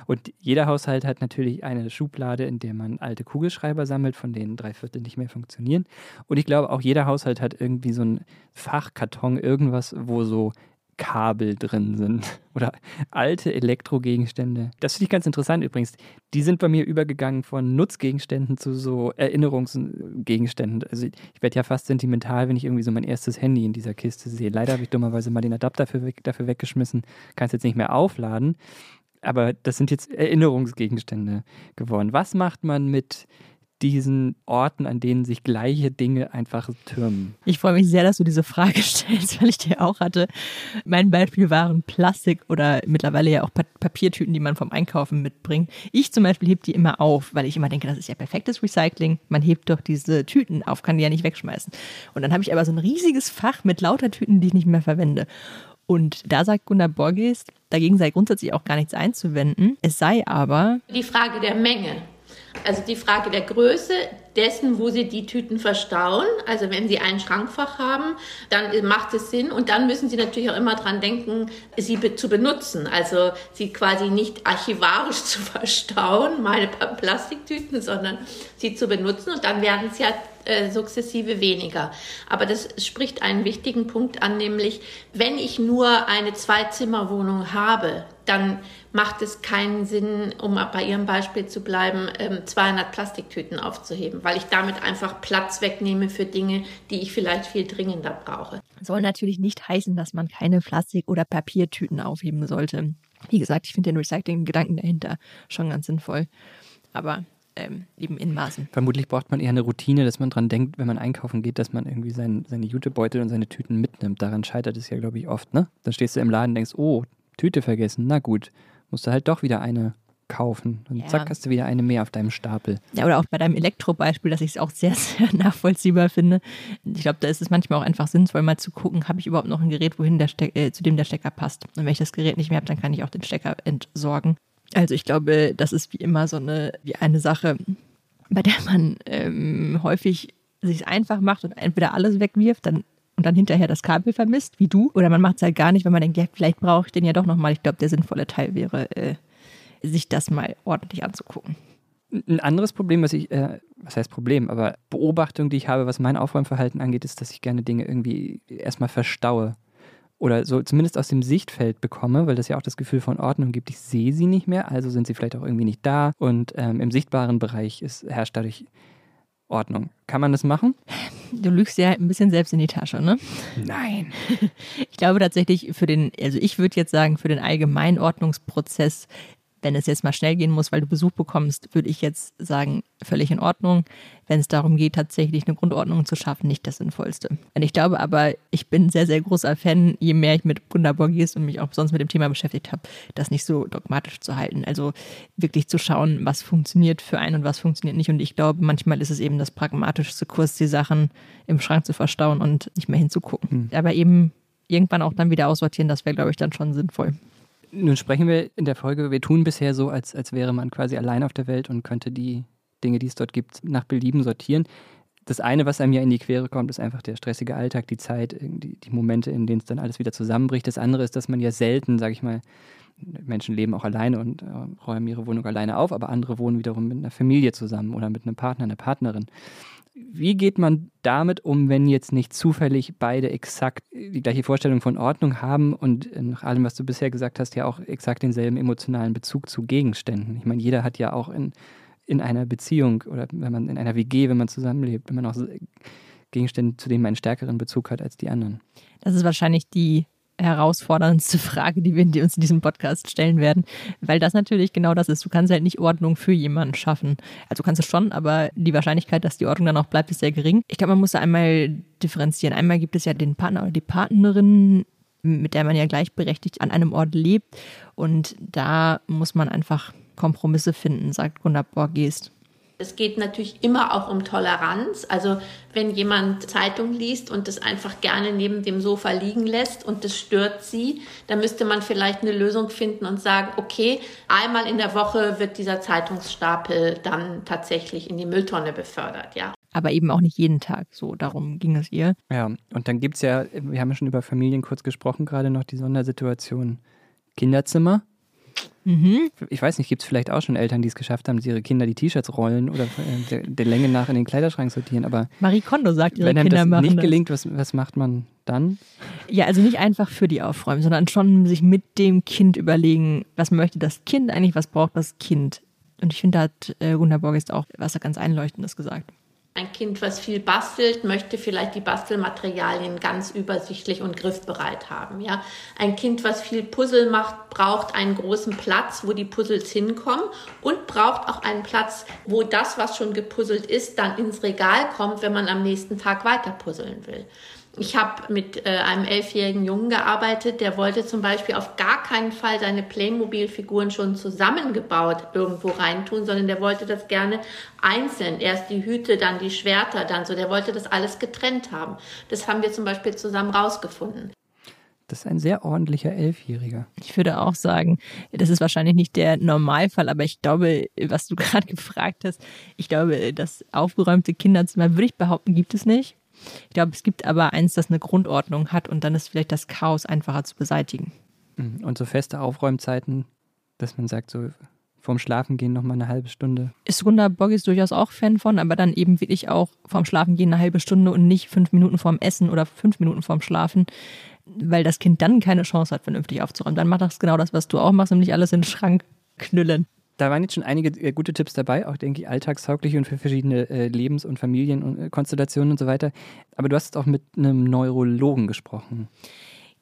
Und jeder Haushalt hat natürlich eine Schublade, in der man alte Kugelschreiber sammelt, von denen drei Viertel nicht mehr funktionieren. Und ich glaube, auch jeder Haushalt hat irgendwie so einen Fachkarton, irgendwas, wo so Kabel drin sind oder alte Elektrogegenstände. Das finde ich ganz interessant übrigens. Die sind bei mir übergegangen von Nutzgegenständen zu so Erinnerungsgegenständen. Also ich werde ja fast sentimental, wenn ich irgendwie so mein erstes Handy in dieser Kiste sehe. Leider habe ich dummerweise mal den Adapter dafür, weg, dafür weggeschmissen, kann es jetzt nicht mehr aufladen aber das sind jetzt Erinnerungsgegenstände geworden. Was macht man mit diesen Orten, an denen sich gleiche Dinge einfach türmen? Ich freue mich sehr, dass du diese Frage stellst, weil ich die auch hatte. Mein Beispiel waren Plastik oder mittlerweile ja auch Papiertüten, die man vom Einkaufen mitbringt. Ich zum Beispiel heb die immer auf, weil ich immer denke, das ist ja perfektes Recycling. Man hebt doch diese Tüten auf, kann die ja nicht wegschmeißen. Und dann habe ich aber so ein riesiges Fach mit lauter Tüten, die ich nicht mehr verwende. Und da sagt Gunnar Borges, dagegen sei grundsätzlich auch gar nichts einzuwenden. Es sei aber die Frage der Menge. Also die Frage der Größe dessen, wo Sie die Tüten verstauen. Also wenn Sie ein Schrankfach haben, dann macht es Sinn. Und dann müssen Sie natürlich auch immer dran denken, sie zu benutzen. Also sie quasi nicht archivarisch zu verstauen, meine Plastiktüten, sondern sie zu benutzen. Und dann werden sie ja äh, sukzessive weniger. Aber das spricht einen wichtigen Punkt an, nämlich wenn ich nur eine Zwei-Zimmer-Wohnung habe, dann macht es keinen Sinn, um bei Ihrem Beispiel zu bleiben, 200 ähm, Plastiktüten aufzuheben, weil ich damit einfach Platz wegnehme für Dinge, die ich vielleicht viel dringender brauche. Soll natürlich nicht heißen, dass man keine Plastik- oder Papiertüten aufheben sollte. Wie gesagt, ich finde den Recycling-Gedanken dahinter schon ganz sinnvoll. Aber ähm, eben in Maßen. Vermutlich braucht man eher eine Routine, dass man dran denkt, wenn man einkaufen geht, dass man irgendwie sein, seine Jutebeutel und seine Tüten mitnimmt. Daran scheitert es ja, glaube ich, oft. Ne? Dann stehst du im Laden und denkst, oh, Tüte vergessen, na gut, musst du halt doch wieder eine kaufen. Und ja. zack, hast du wieder eine mehr auf deinem Stapel. Ja, oder auch bei deinem Elektrobeispiel, dass ich es auch sehr, sehr nachvollziehbar finde. Ich glaube, da ist es manchmal auch einfach sinnvoll, mal zu gucken, habe ich überhaupt noch ein Gerät, wohin der äh, zu dem der Stecker passt. Und wenn ich das Gerät nicht mehr habe, dann kann ich auch den Stecker entsorgen. Also ich glaube, das ist wie immer so eine, wie eine Sache, bei der man ähm, häufig sich einfach macht und entweder alles wegwirft, dann und dann hinterher das Kabel vermisst, wie du. Oder man macht es halt gar nicht, wenn man denkt, ja, vielleicht brauche ich den ja doch nochmal. Ich glaube, der sinnvolle Teil wäre, äh, sich das mal ordentlich anzugucken. Ein anderes Problem, was ich, äh, was heißt Problem, aber Beobachtung, die ich habe, was mein Aufräumverhalten angeht, ist, dass ich gerne Dinge irgendwie erstmal verstaue. Oder so zumindest aus dem Sichtfeld bekomme, weil das ja auch das Gefühl von Ordnung gibt. Ich sehe sie nicht mehr, also sind sie vielleicht auch irgendwie nicht da. Und ähm, im sichtbaren Bereich ist, herrscht dadurch Ordnung. Kann man das machen? Du lügst ja ein bisschen selbst in die Tasche, ne? Nein. Ich glaube tatsächlich für den, also ich würde jetzt sagen, für den Allgemeinordnungsprozess wenn es jetzt mal schnell gehen muss, weil du Besuch bekommst, würde ich jetzt sagen, völlig in Ordnung. Wenn es darum geht, tatsächlich eine Grundordnung zu schaffen, nicht das Sinnvollste. Und ich glaube aber, ich bin sehr, sehr großer Fan, je mehr ich mit Wunderborgis und mich auch sonst mit dem Thema beschäftigt habe, das nicht so dogmatisch zu halten. Also wirklich zu schauen, was funktioniert für einen und was funktioniert nicht. Und ich glaube, manchmal ist es eben das pragmatischste Kurs, die Sachen im Schrank zu verstauen und nicht mehr hinzugucken. Hm. Aber eben irgendwann auch dann wieder aussortieren, das wäre, glaube ich, dann schon sinnvoll. Nun sprechen wir in der Folge, wir tun bisher so, als, als wäre man quasi allein auf der Welt und könnte die Dinge, die es dort gibt, nach Belieben sortieren. Das eine, was einem ja in die Quere kommt, ist einfach der stressige Alltag, die Zeit, die, die Momente, in denen es dann alles wieder zusammenbricht. Das andere ist, dass man ja selten, sage ich mal, Menschen leben auch alleine und äh, räumen ihre Wohnung alleine auf, aber andere wohnen wiederum mit einer Familie zusammen oder mit einem Partner, einer Partnerin. Wie geht man damit um, wenn jetzt nicht zufällig beide exakt die gleiche Vorstellung von Ordnung haben und nach allem, was du bisher gesagt hast, ja auch exakt denselben emotionalen Bezug zu Gegenständen? Ich meine, jeder hat ja auch in, in einer Beziehung oder wenn man in einer WG, wenn man zusammenlebt, wenn man auch Gegenstände, zu denen man einen stärkeren Bezug hat als die anderen. Das ist wahrscheinlich die herausforderndste Frage, die wir uns in diesem Podcast stellen werden, weil das natürlich genau das ist. Du kannst halt nicht Ordnung für jemanden schaffen. Also kannst du schon, aber die Wahrscheinlichkeit, dass die Ordnung dann auch bleibt, ist sehr gering. Ich glaube, man muss da einmal differenzieren. Einmal gibt es ja den Partner oder die Partnerin, mit der man ja gleichberechtigt an einem Ort lebt und da muss man einfach Kompromisse finden, sagt Gunnar Borgest. Es geht natürlich immer auch um Toleranz. Also wenn jemand Zeitung liest und das einfach gerne neben dem Sofa liegen lässt und das stört sie, dann müsste man vielleicht eine Lösung finden und sagen, okay, einmal in der Woche wird dieser Zeitungsstapel dann tatsächlich in die Mülltonne befördert, ja. Aber eben auch nicht jeden Tag so, darum ging es ihr. Ja, und dann gibt es ja, wir haben ja schon über Familien kurz gesprochen, gerade noch die Sondersituation Kinderzimmer. Mhm. Ich weiß nicht, gibt es vielleicht auch schon Eltern, die es geschafft haben, ihre Kinder die T-Shirts rollen oder äh, der, der, Länge nach in den Kleiderschrank sortieren. Aber Marie Kondo sagt, ihre wenn einem Kinder das nicht gelingt, was, was macht man dann? Ja, also nicht einfach für die aufräumen, sondern schon sich mit dem Kind überlegen, was möchte das Kind eigentlich, was braucht das Kind. Und ich finde, da hat äh, Gunnar Borges auch was ganz Einleuchtendes gesagt. Ein Kind, was viel bastelt, möchte vielleicht die Bastelmaterialien ganz übersichtlich und griffbereit haben. Ja? Ein Kind, was viel Puzzle macht, braucht einen großen Platz, wo die Puzzles hinkommen und braucht auch einen Platz, wo das, was schon gepuzzelt ist, dann ins Regal kommt, wenn man am nächsten Tag weiter puzzeln will. Ich habe mit äh, einem elfjährigen Jungen gearbeitet, der wollte zum Beispiel auf gar keinen Fall seine Playmobil-Figuren schon zusammengebaut irgendwo reintun, sondern der wollte das gerne einzeln. Erst die Hüte, dann die Schwerter, dann so. Der wollte das alles getrennt haben. Das haben wir zum Beispiel zusammen rausgefunden. Das ist ein sehr ordentlicher Elfjähriger. Ich würde auch sagen, das ist wahrscheinlich nicht der Normalfall, aber ich glaube, was du gerade gefragt hast, ich glaube, das aufgeräumte Kinderzimmer, würde ich behaupten, gibt es nicht. Ich glaube, es gibt aber eins, das eine Grundordnung hat und dann ist vielleicht das Chaos einfacher zu beseitigen. Mhm. Und so feste Aufräumzeiten, dass man sagt, so vorm Schlafengehen noch mal eine halbe Stunde. Ist Gunda Boggis durchaus auch Fan von, aber dann eben wirklich auch vorm Schlafengehen eine halbe Stunde und nicht fünf Minuten vorm Essen oder fünf Minuten vorm Schlafen, weil das Kind dann keine Chance hat, vernünftig aufzuräumen. Dann macht das genau das, was du auch machst, nämlich alles in den Schrank knüllen da waren jetzt schon einige äh, gute Tipps dabei, auch denke ich alltagstauglich und für verschiedene äh, Lebens- und Familienkonstellationen und so weiter. Aber du hast auch mit einem Neurologen gesprochen.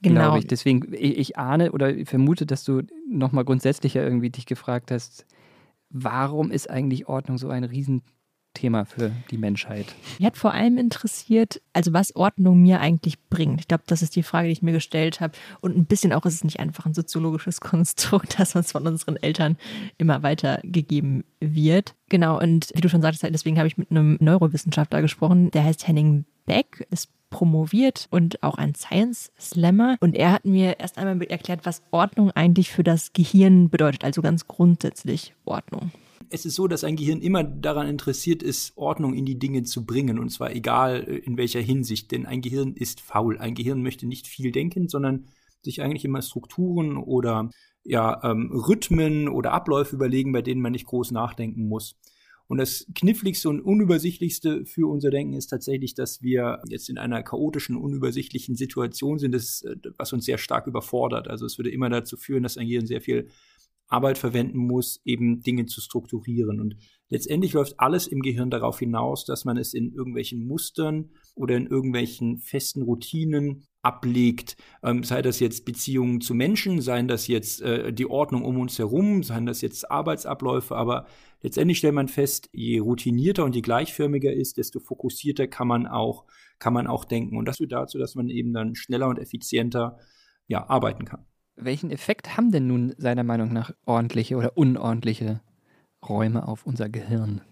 Genau. Ich. Deswegen, ich, ich ahne oder vermute, dass du nochmal grundsätzlicher irgendwie dich gefragt hast, warum ist eigentlich Ordnung so ein Riesen Thema für die Menschheit. Mich hat vor allem interessiert, also was Ordnung mir eigentlich bringt. Ich glaube, das ist die Frage, die ich mir gestellt habe. Und ein bisschen auch ist es nicht einfach ein soziologisches Konstrukt, das uns von unseren Eltern immer weitergegeben wird. Genau, und wie du schon sagtest, deswegen habe ich mit einem Neurowissenschaftler gesprochen, der heißt Henning Beck, ist promoviert und auch ein Science Slammer. Und er hat mir erst einmal erklärt, was Ordnung eigentlich für das Gehirn bedeutet, also ganz grundsätzlich Ordnung. Es ist so, dass ein Gehirn immer daran interessiert ist, Ordnung in die Dinge zu bringen, und zwar egal äh, in welcher Hinsicht, denn ein Gehirn ist faul. Ein Gehirn möchte nicht viel denken, sondern sich eigentlich immer Strukturen oder ja, ähm, Rhythmen oder Abläufe überlegen, bei denen man nicht groß nachdenken muss. Und das Kniffligste und Unübersichtlichste für unser Denken ist tatsächlich, dass wir jetzt in einer chaotischen, unübersichtlichen Situation sind, das, äh, was uns sehr stark überfordert. Also es würde immer dazu führen, dass ein Gehirn sehr viel Arbeit verwenden muss, eben Dinge zu strukturieren. Und letztendlich läuft alles im Gehirn darauf hinaus, dass man es in irgendwelchen Mustern oder in irgendwelchen festen Routinen ablegt, ähm, sei das jetzt Beziehungen zu Menschen, seien das jetzt äh, die Ordnung um uns herum, seien das jetzt Arbeitsabläufe, aber letztendlich stellt man fest, je routinierter und je gleichförmiger ist, desto fokussierter kann man auch, kann man auch denken. Und das führt dazu, dass man eben dann schneller und effizienter ja, arbeiten kann. Welchen Effekt haben denn nun seiner Meinung nach ordentliche oder unordentliche Räume auf unser Gehirn?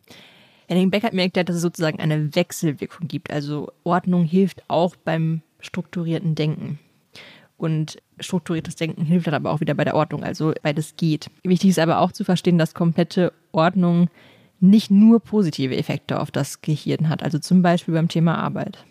Henning Beck hat mir erklärt, dass es sozusagen eine Wechselwirkung gibt. Also Ordnung hilft auch beim strukturierten Denken. Und strukturiertes Denken hilft dann aber auch wieder bei der Ordnung, also beides geht. Wichtig ist aber auch zu verstehen, dass komplette Ordnung nicht nur positive Effekte auf das Gehirn hat, also zum Beispiel beim Thema Arbeit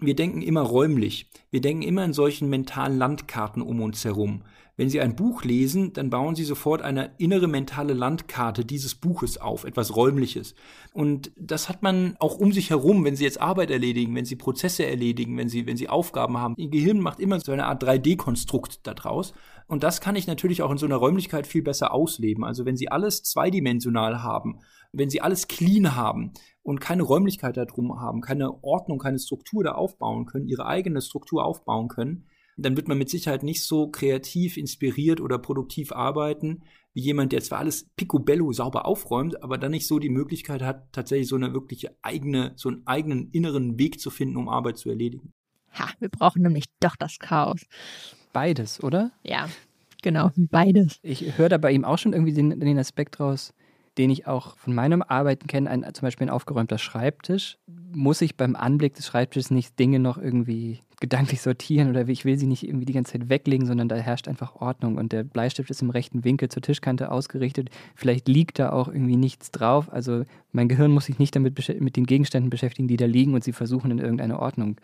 wir denken immer räumlich. Wir denken immer in solchen mentalen Landkarten um uns herum. Wenn Sie ein Buch lesen, dann bauen Sie sofort eine innere mentale Landkarte dieses Buches auf, etwas Räumliches. Und das hat man auch um sich herum, wenn Sie jetzt Arbeit erledigen, wenn Sie Prozesse erledigen, wenn Sie, wenn Sie Aufgaben haben. Ihr Gehirn macht immer so eine Art 3D-Konstrukt daraus. Und das kann ich natürlich auch in so einer Räumlichkeit viel besser ausleben. Also wenn Sie alles zweidimensional haben, wenn Sie alles clean haben, und keine Räumlichkeit darum haben, keine Ordnung, keine Struktur da aufbauen können, ihre eigene Struktur aufbauen können, dann wird man mit Sicherheit nicht so kreativ, inspiriert oder produktiv arbeiten, wie jemand, der zwar alles picobello sauber aufräumt, aber dann nicht so die Möglichkeit hat, tatsächlich so eine wirkliche eigene, so einen eigenen inneren Weg zu finden, um Arbeit zu erledigen. Ha, wir brauchen nämlich doch das Chaos. Beides, oder? Ja, genau, beides. Ich höre da bei ihm auch schon irgendwie den, den Aspekt raus, den ich auch von meinem Arbeiten kenne, ein, zum Beispiel ein aufgeräumter Schreibtisch, muss ich beim Anblick des Schreibtisches nicht Dinge noch irgendwie gedanklich sortieren oder ich will sie nicht irgendwie die ganze Zeit weglegen, sondern da herrscht einfach Ordnung und der Bleistift ist im rechten Winkel zur Tischkante ausgerichtet. Vielleicht liegt da auch irgendwie nichts drauf. Also mein Gehirn muss sich nicht damit mit den Gegenständen beschäftigen, die da liegen und sie versuchen in irgendeine Ordnung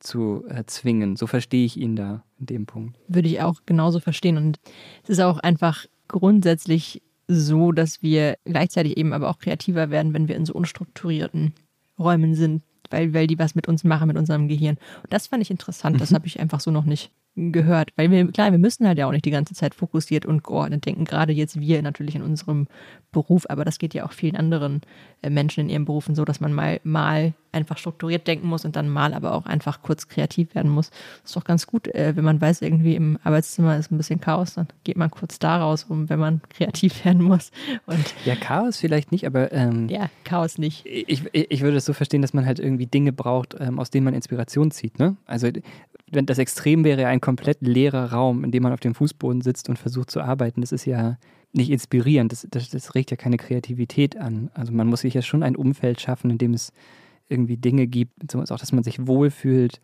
zu äh, zwingen. So verstehe ich ihn da in dem Punkt. Würde ich auch genauso verstehen und es ist auch einfach grundsätzlich so, dass wir gleichzeitig eben aber auch kreativer werden, wenn wir in so unstrukturierten Räumen sind, weil, weil die was mit uns machen, mit unserem Gehirn. Und das fand ich interessant, das mhm. habe ich einfach so noch nicht gehört. Weil wir, klar, wir müssen halt ja auch nicht die ganze Zeit fokussiert und geordnet denken, gerade jetzt wir natürlich in unserem Beruf, aber das geht ja auch vielen anderen äh, Menschen in ihren Berufen so, dass man mal, mal einfach strukturiert denken muss und dann mal aber auch einfach kurz kreativ werden muss. Das ist doch ganz gut, äh, wenn man weiß, irgendwie im Arbeitszimmer ist ein bisschen Chaos, dann geht man kurz da raus, um, wenn man kreativ werden muss. Und ja, Chaos vielleicht nicht, aber ähm, ja, Chaos nicht. Ich, ich würde es so verstehen, dass man halt irgendwie Dinge braucht, ähm, aus denen man Inspiration zieht. Ne? Also wenn das Extrem wäre ein komplett leerer Raum, in dem man auf dem Fußboden sitzt und versucht zu arbeiten, das ist ja nicht inspirierend, das, das, das regt ja keine Kreativität an. Also man muss sich ja schon ein Umfeld schaffen, in dem es irgendwie Dinge gibt, auch dass man sich wohlfühlt,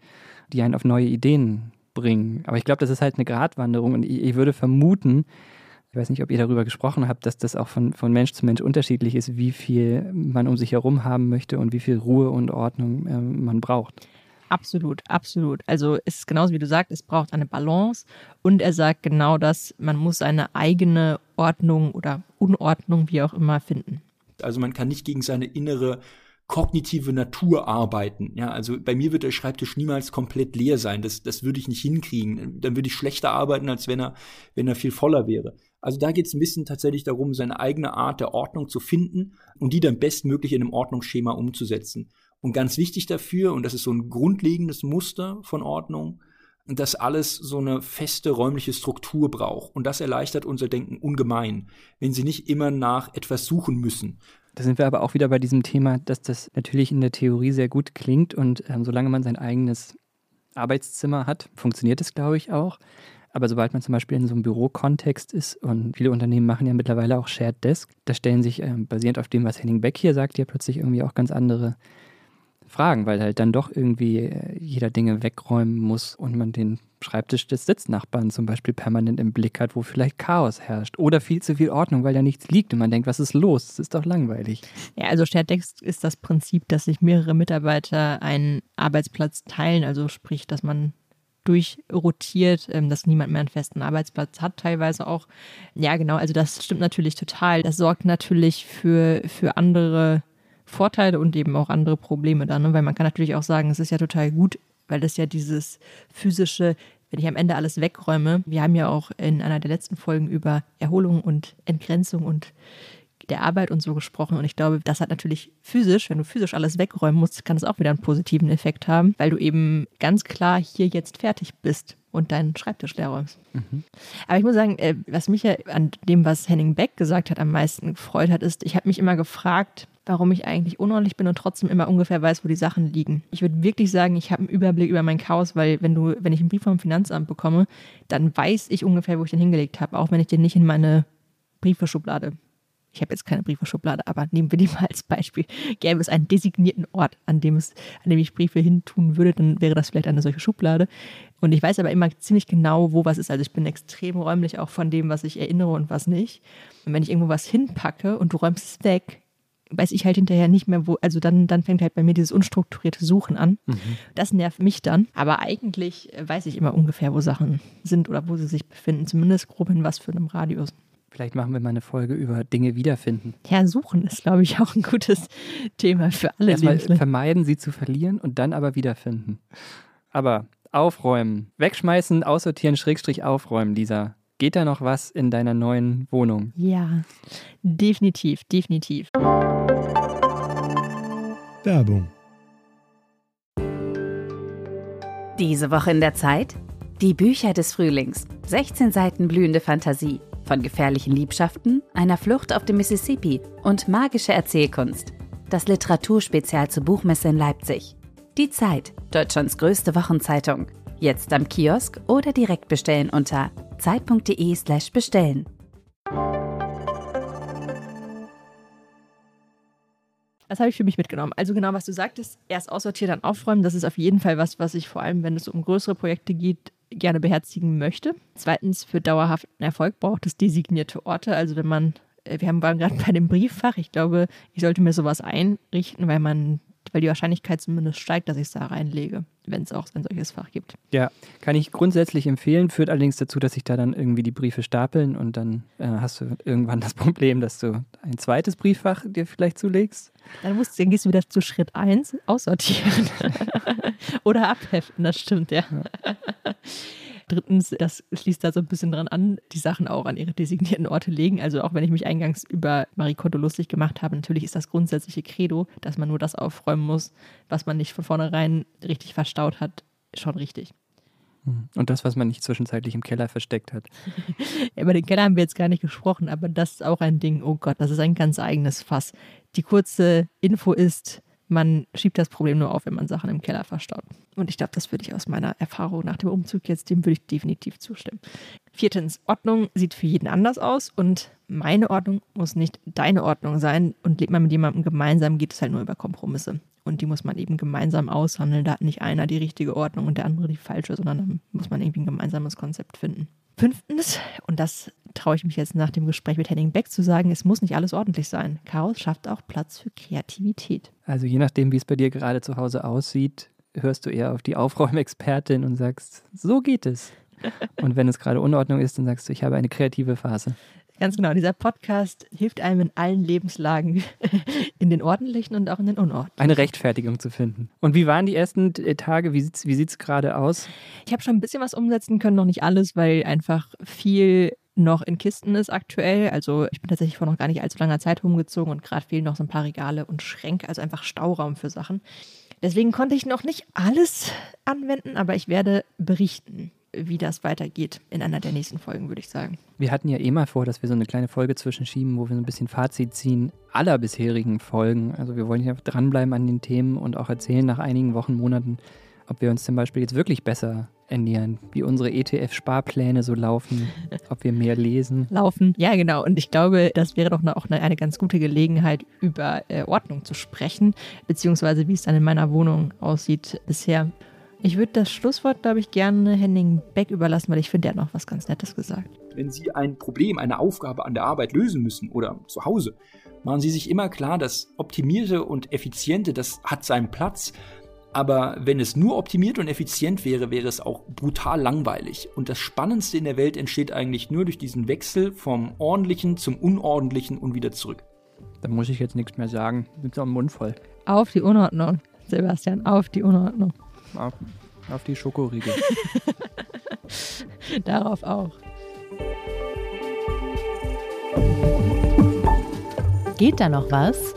die einen auf neue Ideen bringen. Aber ich glaube, das ist halt eine Gratwanderung und ich, ich, würde vermuten, ich weiß nicht, ob ihr darüber gesprochen habt, dass das auch von, von Mensch zu Mensch unterschiedlich ist, wie viel man um sich herum haben möchte und wie viel Ruhe und Ordnung äh, man braucht. Absolut, absolut. Also es ist genauso wie du sagst, es braucht eine Balance und er sagt genau das, man muss eine eigene Ordnung oder Unordnung, wie auch immer, finden. Also man kann nicht gegen seine innere kognitive Natur arbeiten. Ja, also bei mir wird der Schreibtisch niemals komplett leer sein. Das, das würde ich nicht hinkriegen. Dann würde ich schlechter arbeiten, als wenn er, wenn er viel voller wäre. Also da geht es ein bisschen tatsächlich darum, seine eigene Art der Ordnung zu finden und die dann bestmöglich in einem Ordnungsschema umzusetzen. Und ganz wichtig dafür, und das ist so ein grundlegendes Muster von Ordnung, dass alles so eine feste räumliche Struktur braucht. Und das erleichtert unser Denken ungemein, wenn Sie nicht immer nach etwas suchen müssen. Da sind wir aber auch wieder bei diesem Thema, dass das natürlich in der Theorie sehr gut klingt und ähm, solange man sein eigenes Arbeitszimmer hat, funktioniert es, glaube ich, auch. Aber sobald man zum Beispiel in so einem Bürokontext ist und viele Unternehmen machen ja mittlerweile auch Shared Desk, da stellen sich ähm, basierend auf dem, was Henning Beck hier sagt, ja plötzlich irgendwie auch ganz andere fragen, weil halt dann doch irgendwie äh, jeder Dinge wegräumen muss und man den Schreibtisch des Sitznachbarn zum Beispiel permanent im Blick hat, wo vielleicht Chaos herrscht oder viel zu viel Ordnung, weil da nichts liegt und man denkt, was ist los? Das ist doch langweilig. Ja, also Shared Desk ist das Prinzip, dass sich mehrere Mitarbeiter einen Arbeitsplatz teilen, also sprich, dass man durchrotiert, ähm, dass niemand mehr einen festen Arbeitsplatz hat, teilweise auch. Ja, genau, also das stimmt natürlich total. Das sorgt natürlich für, für andere Vorteile und eben auch andere Probleme dann, ne? weil man kann natürlich auch sagen, es ist ja total gut, weil das ja dieses physische, wenn ich am Ende alles wegräume, wir haben ja auch in einer der letzten Folgen über Erholung und Entgrenzung und der Arbeit und so gesprochen. Und ich glaube, das hat natürlich physisch, wenn du physisch alles wegräumen musst, kann es auch wieder einen positiven Effekt haben, weil du eben ganz klar hier jetzt fertig bist und deinen Schreibtisch leer räumst. Mhm. Aber ich muss sagen, äh, was mich ja an dem, was Henning Beck gesagt hat, am meisten gefreut hat, ist, ich habe mich immer gefragt, warum ich eigentlich unordentlich bin und trotzdem immer ungefähr weiß, wo die Sachen liegen. Ich würde wirklich sagen, ich habe einen Überblick über mein Chaos, weil wenn du, wenn ich einen Brief vom Finanzamt bekomme, dann weiß ich ungefähr, wo ich den hingelegt habe, auch wenn ich den nicht in meine Briefeschublade ich habe jetzt keine Briefeschublade, aber nehmen wir die mal als Beispiel. Gäbe es einen designierten Ort, an dem, es, an dem ich Briefe hintun würde, dann wäre das vielleicht eine solche Schublade. Und ich weiß aber immer ziemlich genau, wo was ist. Also ich bin extrem räumlich auch von dem, was ich erinnere und was nicht. Und wenn ich irgendwo was hinpacke und du räumst es weg, weiß ich halt hinterher nicht mehr, wo, also dann, dann fängt halt bei mir dieses unstrukturierte Suchen an. Mhm. Das nervt mich dann. Aber eigentlich weiß ich immer ungefähr, wo Sachen sind oder wo sie sich befinden. Zumindest grob in was für einem Radius. Vielleicht machen wir mal eine Folge über Dinge wiederfinden. Ja, suchen ist, glaube ich, auch ein gutes Thema für alle. Erstmal vermeiden, sie zu verlieren und dann aber wiederfinden. Aber aufräumen, wegschmeißen, aussortieren, Schrägstrich aufräumen, Lisa. Geht da noch was in deiner neuen Wohnung? Ja, definitiv, definitiv. Werbung. Diese Woche in der Zeit? Die Bücher des Frühlings. 16 Seiten blühende Fantasie. Von gefährlichen Liebschaften, einer Flucht auf dem Mississippi und magische Erzählkunst. Das Literaturspezial zur Buchmesse in Leipzig. Die Zeit, Deutschlands größte Wochenzeitung. Jetzt am Kiosk oder direkt bestellen unter zeit.de/slash bestellen. Das habe ich für mich mitgenommen. Also genau, was du sagtest, erst aussortieren, dann aufräumen, das ist auf jeden Fall was, was ich vor allem, wenn es um größere Projekte geht, gerne beherzigen möchte. Zweitens, für dauerhaften Erfolg braucht es designierte Orte. Also wenn man, äh, wir waren gerade bei dem Brieffach, ich glaube, ich sollte mir sowas einrichten, weil man weil die Wahrscheinlichkeit zumindest steigt, dass ich es da reinlege, wenn es auch ein solches Fach gibt. Ja, kann ich grundsätzlich empfehlen, führt allerdings dazu, dass sich da dann irgendwie die Briefe stapeln und dann äh, hast du irgendwann das Problem, dass du ein zweites Brieffach dir vielleicht zulegst. Dann, musst, dann gehst du wieder zu Schritt 1, aussortieren. Oder abheften, das stimmt, ja. ja. Drittens, das schließt da so ein bisschen dran an, die Sachen auch an ihre designierten Orte legen. Also auch wenn ich mich eingangs über Marie Kondo lustig gemacht habe, natürlich ist das grundsätzliche Credo, dass man nur das aufräumen muss, was man nicht von vornherein richtig verstaut hat, schon richtig. Hm. Und das, was man nicht zwischenzeitlich im Keller versteckt hat. über den Keller haben wir jetzt gar nicht gesprochen, aber das ist auch ein Ding, oh Gott, das ist ein ganz eigenes Fass. Die kurze Info ist, man schiebt das Problem nur auf, wenn man Sachen im Keller verstaut. Und ich glaube, das würde ich aus meiner Erfahrung nach dem Umzug jetzt, dem würde ich definitiv zustimmen. Viertens, Ordnung sieht für jeden anders aus und meine Ordnung muss nicht deine Ordnung sein. Und lebt man mit jemandem gemeinsam, geht es halt nur über Kompromisse. Und die muss man eben gemeinsam aushandeln. Da hat nicht einer die richtige Ordnung und der andere die falsche, sondern da muss man irgendwie ein gemeinsames Konzept finden. Fünftens, und das traue ich mich jetzt nach dem Gespräch mit Henning Beck zu sagen, es muss nicht alles ordentlich sein. Chaos schafft auch Platz für Kreativität. Also je nachdem, wie es bei dir gerade zu Hause aussieht, hörst du eher auf die Aufräumexpertin und sagst, so geht es. Und wenn es gerade Unordnung ist, dann sagst du, ich habe eine kreative Phase. Ganz genau, dieser Podcast hilft einem in allen Lebenslagen, in den ordentlichen und auch in den unordentlichen. Eine Rechtfertigung zu finden. Und wie waren die ersten äh, Tage? Wie sieht es wie gerade aus? Ich habe schon ein bisschen was umsetzen können, noch nicht alles, weil einfach viel noch in Kisten ist aktuell. Also ich bin tatsächlich vor noch gar nicht allzu langer Zeit umgezogen und gerade fehlen noch so ein paar Regale und Schränke, also einfach Stauraum für Sachen. Deswegen konnte ich noch nicht alles anwenden, aber ich werde berichten wie das weitergeht in einer der nächsten Folgen, würde ich sagen. Wir hatten ja eh mal vor, dass wir so eine kleine Folge zwischenschieben, wo wir so ein bisschen Fazit ziehen aller bisherigen Folgen. Also wir wollen ja dranbleiben an den Themen und auch erzählen nach einigen Wochen, Monaten, ob wir uns zum Beispiel jetzt wirklich besser ernähren, wie unsere ETF-Sparpläne so laufen, ob wir mehr lesen. Laufen, ja genau. Und ich glaube, das wäre doch auch eine, eine ganz gute Gelegenheit, über äh, Ordnung zu sprechen, beziehungsweise wie es dann in meiner Wohnung aussieht bisher. Ich würde das Schlusswort, glaube ich, gerne Henning Beck überlassen, weil ich finde, er hat noch was ganz Nettes gesagt. Wenn Sie ein Problem, eine Aufgabe an der Arbeit lösen müssen oder zu Hause, machen Sie sich immer klar, das Optimierte und Effiziente, das hat seinen Platz. Aber wenn es nur optimiert und effizient wäre, wäre es auch brutal langweilig. Und das Spannendste in der Welt entsteht eigentlich nur durch diesen Wechsel vom Ordentlichen zum Unordentlichen und wieder zurück. Da muss ich jetzt nichts mehr sagen. Sind am Mund voll. Auf die Unordnung, Sebastian, auf die Unordnung. Auf, auf die Schokoriegel. Darauf auch. Geht da noch was?